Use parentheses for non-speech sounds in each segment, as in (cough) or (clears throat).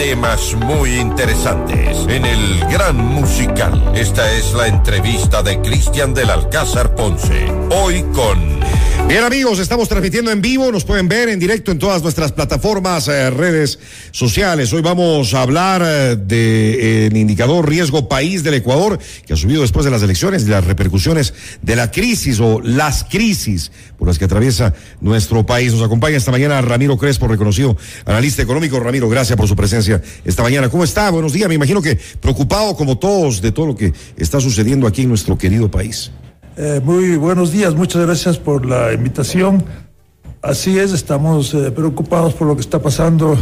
temas muy interesantes en el Gran Musical. Esta es la entrevista de Cristian del Alcázar Ponce. Hoy con... Bien amigos, estamos transmitiendo en vivo, nos pueden ver en directo en todas nuestras plataformas, eh, redes sociales. Hoy vamos a hablar eh, del indicador riesgo país del Ecuador, que ha subido después de las elecciones y las repercusiones de la crisis o las crisis por las que atraviesa nuestro país. Nos acompaña esta mañana Ramiro Crespo, reconocido analista económico. Ramiro, gracias por su presencia esta mañana. ¿Cómo está? Buenos días. Me imagino que preocupado como todos de todo lo que está sucediendo aquí en nuestro querido país. Eh, muy buenos días, muchas gracias por la invitación. Así es, estamos eh, preocupados por lo que está pasando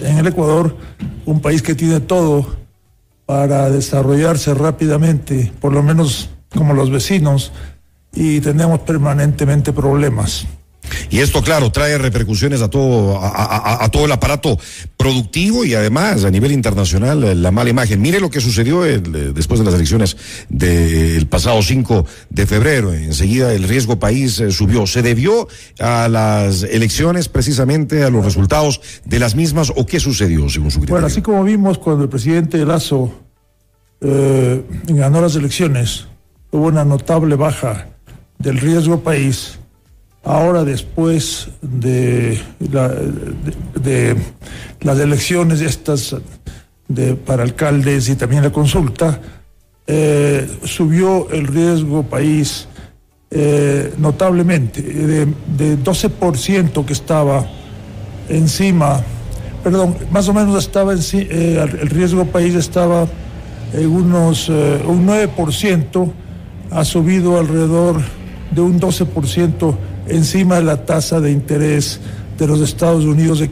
en el Ecuador, un país que tiene todo para desarrollarse rápidamente, por lo menos como los vecinos, y tenemos permanentemente problemas. Y esto, claro, trae repercusiones a todo, a, todo el aparato productivo y además a nivel internacional eh, la mala imagen. Mire lo que sucedió eh, después de las elecciones del pasado 5 de febrero. Enseguida el riesgo país eh, subió. ¿Se debió a las elecciones precisamente a los resultados de las mismas o qué sucedió según su criterio? Bueno, así como vimos cuando el presidente Lazo ganó las elecciones, hubo una notable baja del riesgo país Ahora, después de, de, las elecciones estas de, para alcaldes y también la consulta, eh, subió el riesgo país eh, notablemente, de, de 12% que estaba encima, perdón, más o menos estaba en, eh, el riesgo país estaba en unos, un 9%, ha subido alrededor de un 12% encima de la tasa de interés de los Estados Unidos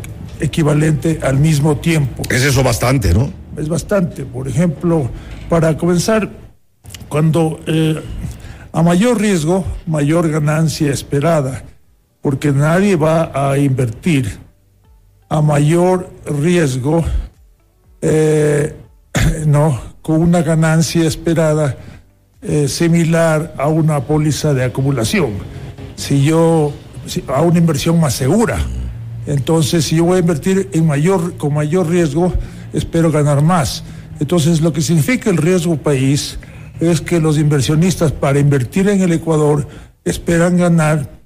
equivalente al mismo tiempo. Es eso bastante, ¿no? Es bastante. Por ejemplo, para comenzar, cuando eh, a mayor riesgo, mayor ganancia esperada, porque nadie va a invertir a mayor riesgo, eh, (clears throat) no, con una ganancia esperada eh, similar a una póliza de acumulación si yo a una inversión más segura. Entonces, si yo voy a invertir en mayor, con mayor riesgo, espero ganar más. Entonces, lo que significa el riesgo país es que los inversionistas para invertir en el Ecuador esperan ganar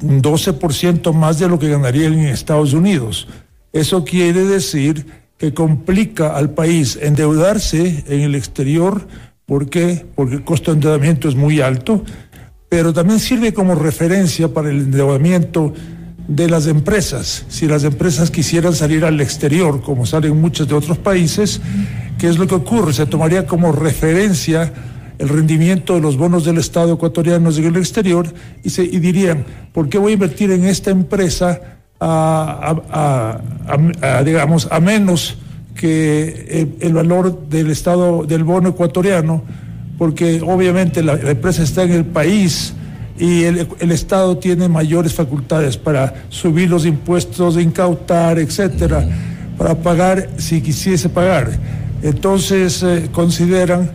un 12% más de lo que ganarían en Estados Unidos. Eso quiere decir que complica al país endeudarse en el exterior. ¿Por qué? Porque el costo de endeudamiento es muy alto pero también sirve como referencia para el endeudamiento de las empresas. Si las empresas quisieran salir al exterior, como salen muchos de otros países, ¿qué es lo que ocurre? Se tomaría como referencia el rendimiento de los bonos del Estado ecuatoriano en el exterior y, se, dirían, ¿por qué voy a invertir en esta empresa a, digamos, a menos que el valor del Estado del bono ecuatoriano? Porque obviamente la, empresa está en el país y el, Estado tiene mayores facultades para subir los impuestos, incautar, etcétera, para pagar si quisiese pagar. Entonces eh, consideran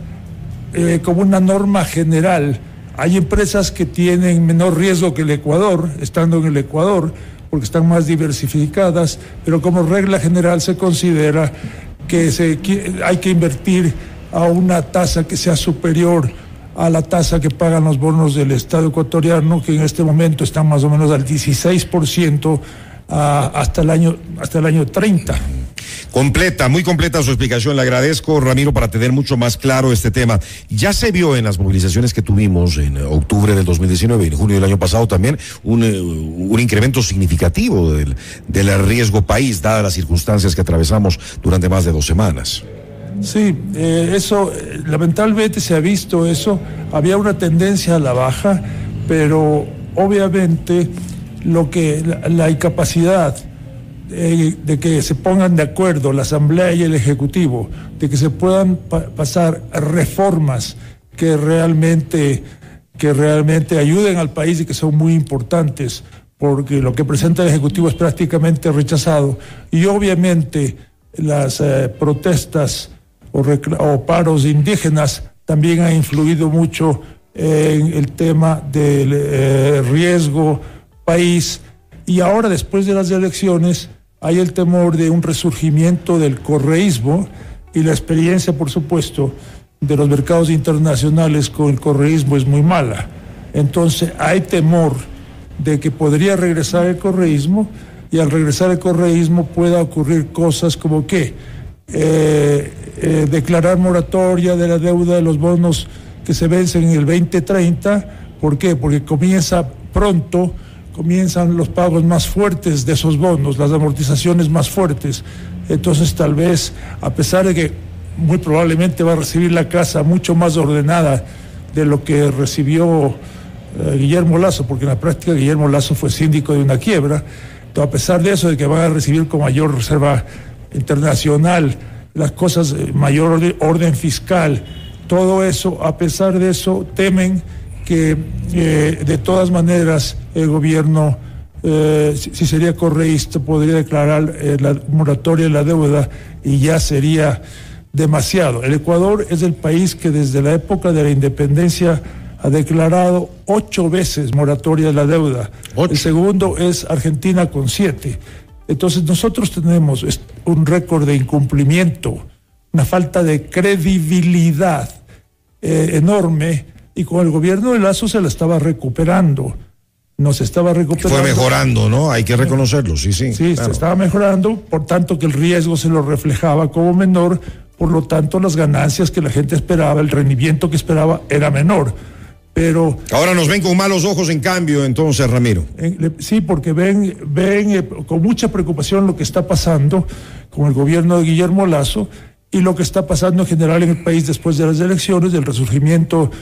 eh, como una norma general. Hay empresas que tienen menor riesgo que el Ecuador, estando en el Ecuador, porque están más diversificadas, pero como regla general se considera que se, hay que invertir a una tasa que sea superior a la tasa que pagan los bonos del Estado ecuatoriano, que en este momento están más o menos al 16% hasta, el año, hasta el año 30. Completa, muy completa su explicación. Le agradezco, Ramiro, para tener mucho más claro este tema. Ya se vio en las movilizaciones que tuvimos en octubre del 2019 y en junio del año pasado también un, eh, un incremento significativo del, del riesgo país, dadas las circunstancias que atravesamos durante más de dos semanas. Sí, eh, eso, lamentablemente se ha visto eso, había una tendencia a la baja, pero obviamente lo que la, incapacidad de que se pongan de acuerdo la Asamblea y el Ejecutivo, de que se puedan pasar reformas que realmente, que realmente ayuden al país y que son muy importantes, porque lo que presenta el Ejecutivo es prácticamente rechazado. Y obviamente las eh, protestas o, paros indígenas también ha influido mucho en el tema del eh, riesgo país. Y ahora, después de las elecciones, hay el temor de un resurgimiento del correísmo y la experiencia, por supuesto, de los mercados internacionales con el correísmo es muy mala. Entonces hay temor de que podría regresar el correísmo y al regresar el correísmo pueda ocurrir cosas como que eh, eh, declarar moratoria de la deuda de los bonos que se vencen en el 2030. ¿Por qué? Porque comienza pronto, comienzan los pagos más fuertes de esos bonos, las amortizaciones más fuertes. Entonces tal vez, a pesar de que muy probablemente va a recibir la casa mucho más ordenada de lo que recibió eh, Guillermo Lazo, porque en la práctica Guillermo Lazo fue síndico de una quiebra, a pesar de eso, de que van a recibir con mayor reserva internacional las cosas, eh, mayor orden, fiscal, todo eso, a pesar de eso, temen que eh, de todas maneras el gobierno, si, sería correísta, podría declarar la moratoria de la deuda y ya sería demasiado. El Ecuador es el país que desde la época de la independencia ha declarado ocho veces moratoria de la deuda. El segundo es Argentina con siete. Entonces nosotros tenemos un récord de incumplimiento, una falta de credibilidad eh, enorme y con el gobierno de Lazo se la estaba recuperando. Nos estaba recuperando. Fue mejorando, ¿no? Hay que reconocerlo, sí, sí. Sí, se estaba mejorando, por tanto que el riesgo se lo reflejaba como menor, por lo tanto las ganancias que la gente esperaba, el rendimiento que esperaba era menor pero... Ahora nos ven con malos ojos en cambio, entonces, Ramiro. sí, porque ven, ven eh, con mucha preocupación lo que está pasando con el gobierno de Guillermo Lazo y lo que está pasando en general en el país después de las elecciones, del resurgimiento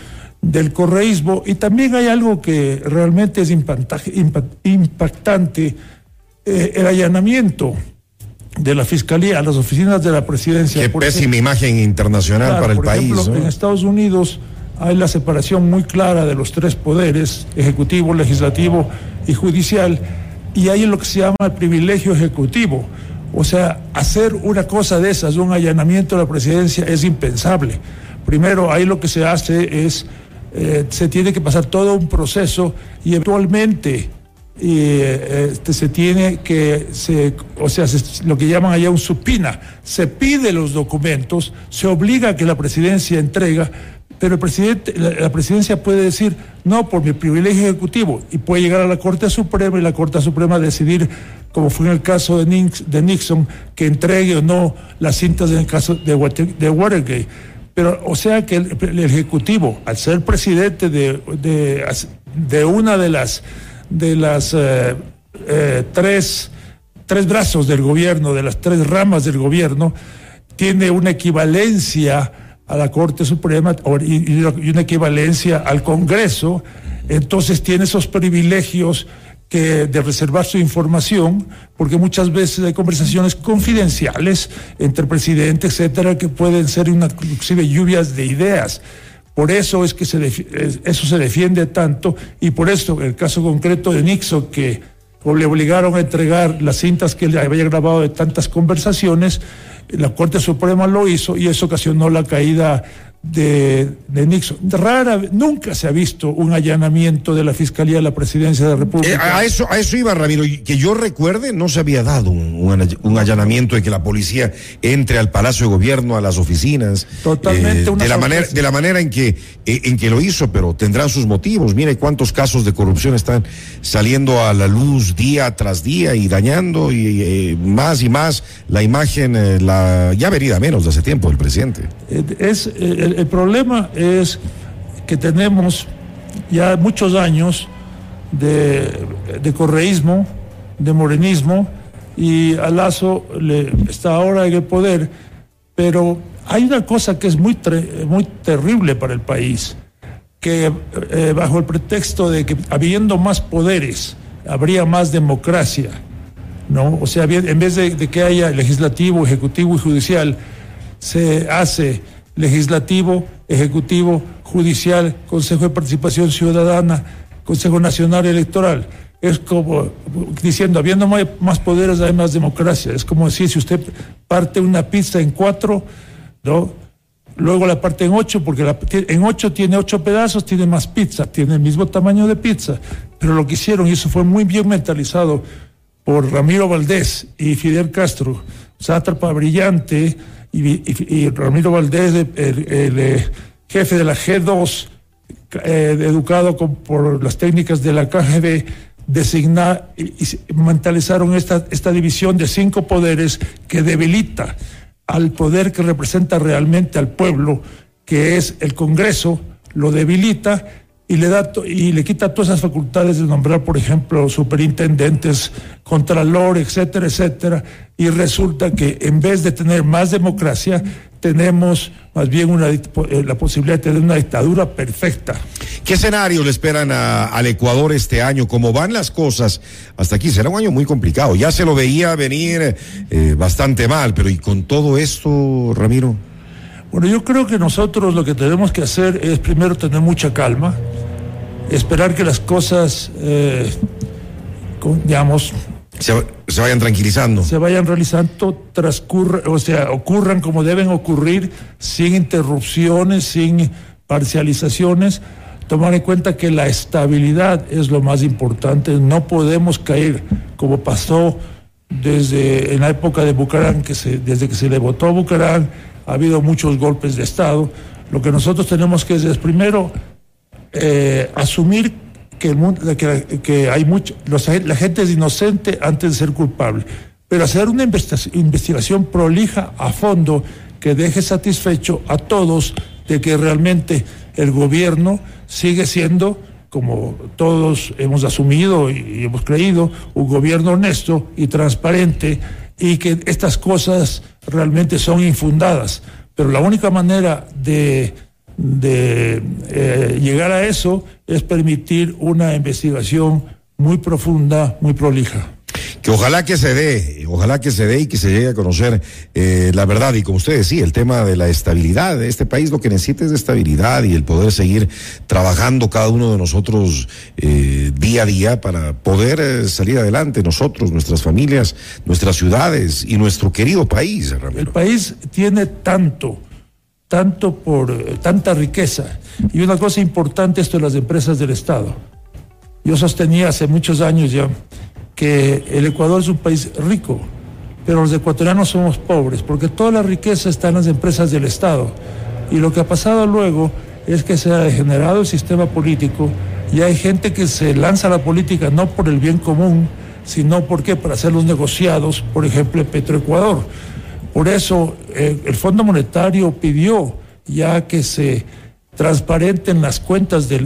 del correísmo. Y también hay algo que realmente es impactante, eh, el allanamiento de la Fiscalía a las oficinas de la presidencia. Qué pésima imagen internacional para el país. En Estados Unidos hay la separación muy clara de los tres poderes, ejecutivo, legislativo y judicial, y hay lo que se llama el privilegio ejecutivo. O sea, hacer una cosa de esas, un allanamiento de la presidencia, es impensable. Primero, ahí lo que se hace es, eh, se tiene que pasar todo un proceso y eventualmente eh, este, se tiene que, o sea, lo que llaman allá un supina, se pide los documentos, se obliga a que la presidencia entrega, pero el presidente, la, presidencia puede decir, no, por mi privilegio ejecutivo, y puede llegar a la Corte Suprema y la Corte Suprema decidir, como fue en el caso de, Nixon, que entregue o no las cintas en el caso de, Watergate. Pero, o sea que el, Ejecutivo, al ser presidente de, de, una de las, de las eh, eh, tres, tres brazos del gobierno, de las tres ramas del gobierno, tiene una equivalencia a la Corte Suprema y, una equivalencia al Congreso, entonces tiene esos privilegios que de reservar su información, porque muchas veces hay conversaciones confidenciales entre presidentes, etcétera, que pueden ser inclusive lluvias de ideas. Por eso es que se eso se defiende tanto y por eso el caso concreto de Nixon que le obligaron a entregar las cintas que él había grabado de tantas conversaciones, la Corte Suprema lo hizo y eso ocasionó la caída de, Nixon. Rara, nunca se ha visto un allanamiento de la Fiscalía de la Presidencia de la República. Eh, a, eso, a eso iba, Ramiro. Que yo recuerde, no se había dado un, allanamiento de que la policía entre al Palacio de Gobierno, a las oficinas. Totalmente. Eh, de, la manera, de la manera en que, eh, en que lo hizo, pero tendrán sus motivos. Mire cuántos casos de corrupción están saliendo a la luz día tras día y dañando y, más y más la imagen, la ya verida menos de hace tiempo del presidente. Es el, problema es que tenemos ya muchos años de, correísmo, de morenismo, y a está ahora en el poder, pero hay una cosa que es muy, muy terrible para el país, que eh, bajo el pretexto de que habiendo más poderes, habría más democracia, ¿no? O sea, en vez de que haya legislativo, ejecutivo y judicial, se hace legislativo, ejecutivo, judicial, Consejo de Participación Ciudadana, Consejo Nacional Electoral. Es como diciendo, habiendo más poderes hay más democracia. Es como decir, si usted parte una pizza en cuatro, ¿no? Luego la parte en ocho, porque en ocho tiene ocho pedazos, tiene más pizza, tiene el mismo tamaño de pizza. Pero lo que hicieron, y eso fue muy bien mentalizado por Ramiro Valdés y Fidel Castro, sátrapa brillante, y, Ramiro Valdés, el, eh, jefe de la G2, eh, educado por las técnicas de la KGB, designar y, mentalizaron esta, esta división de cinco poderes que debilita al poder que representa realmente al pueblo, que es el Congreso, lo debilita y le da y le quita todas esas facultades de nombrar, por ejemplo, superintendentes, contralor, etcétera, etcétera, y resulta que en vez de tener más democracia, tenemos más bien una, eh, la posibilidad de tener una dictadura perfecta. ¿Qué escenario le esperan al Ecuador este año? ¿Cómo van las cosas? Hasta aquí será un año muy complicado. Ya se lo veía venir eh, bastante mal, pero ¿y con todo esto, Ramiro? Bueno, yo creo que nosotros lo que tenemos que hacer es primero tener mucha calma, esperar que las cosas, eh, digamos, se, vayan tranquilizando. Se vayan realizando, transcurra, o sea, ocurran como deben ocurrir, sin interrupciones, sin parcializaciones. Tomar en cuenta que la estabilidad es lo más importante. No podemos caer como pasó desde en la época de Bucarán, que se, desde que se le votó a Bucarán, ha habido muchos golpes de Estado. Lo que nosotros tenemos que hacer es primero eh, asumir que, el mundo, que, hay mucho, la gente es inocente antes de ser culpable, pero hacer una investigación prolija a fondo que deje satisfecho a todos de que realmente el gobierno sigue siendo, como todos hemos asumido y hemos creído, un gobierno honesto y transparente y que estas cosas realmente son infundadas. Pero la única manera de de eh, llegar a eso es permitir una investigación muy profunda, muy prolija. Que ojalá que se dé, ojalá que se dé y que se llegue a conocer eh, la verdad. Y como usted decía, el tema de la estabilidad de este país lo que necesita es estabilidad y el poder seguir trabajando cada uno de nosotros eh, día a día para poder salir adelante nosotros, nuestras familias, nuestras ciudades y nuestro querido país. El país tiene tanto tanto por eh, tanta riqueza. Y una cosa importante esto de las empresas del Estado. Yo sostenía hace muchos años ya que el Ecuador es un país rico, pero los ecuatorianos somos pobres, porque toda la riqueza está en las empresas del Estado. Y lo que ha pasado luego es que se ha degenerado el sistema político y hay gente que se lanza a la política no por el bien común, sino porque para hacer los negociados, por ejemplo, Petroecuador. Por eso eh, el Fondo Monetario pidió ya que se transparenten las cuentas de,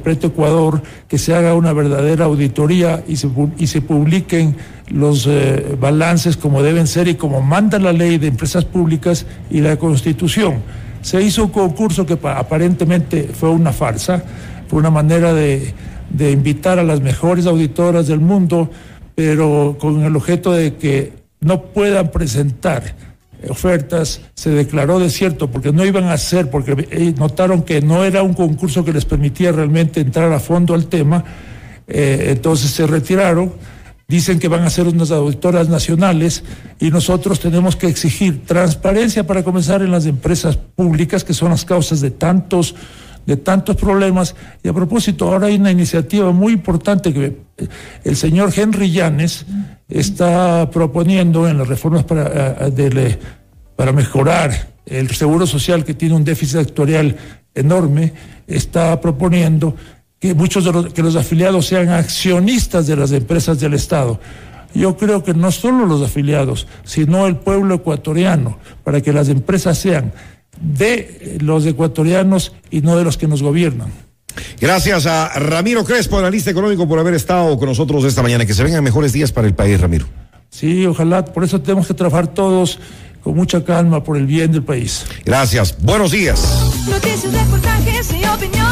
Preto Ecuador, que se haga una verdadera auditoría y se, publiquen los eh, balances como deben ser y como manda la ley de empresas públicas y la Constitución. Se hizo un concurso que aparentemente fue una farsa, fue una manera de invitar a las mejores auditoras del mundo, pero con el objeto de que no puedan presentar ofertas, se declaró desierto porque no iban a hacer, porque eh, notaron que no era un concurso que les permitía realmente entrar a fondo al tema, eh, entonces se retiraron, dicen que van a ser unas auditoras nacionales y nosotros tenemos que exigir transparencia para comenzar en las empresas públicas, que son las causas de tantos de tantos problemas. Y a propósito, ahora hay una iniciativa muy importante que eh, el señor Henry Llanes está proponiendo en las reformas para, eh, para mejorar el seguro social que tiene un déficit actuarial enorme, está proponiendo que muchos de los, que los afiliados sean accionistas de las empresas del Estado. Yo creo que no solo los afiliados, sino el pueblo ecuatoriano, para que las empresas sean de los ecuatorianos y no de los que nos gobiernan. Gracias a Ramiro Crespo, analista económico, por haber estado con nosotros esta mañana. Que se vengan mejores días para el país, Ramiro. Sí, ojalá. Por eso tenemos que trabajar todos con mucha calma por el bien del país. Gracias. Buenos días. Noticias, reportajes y opinión.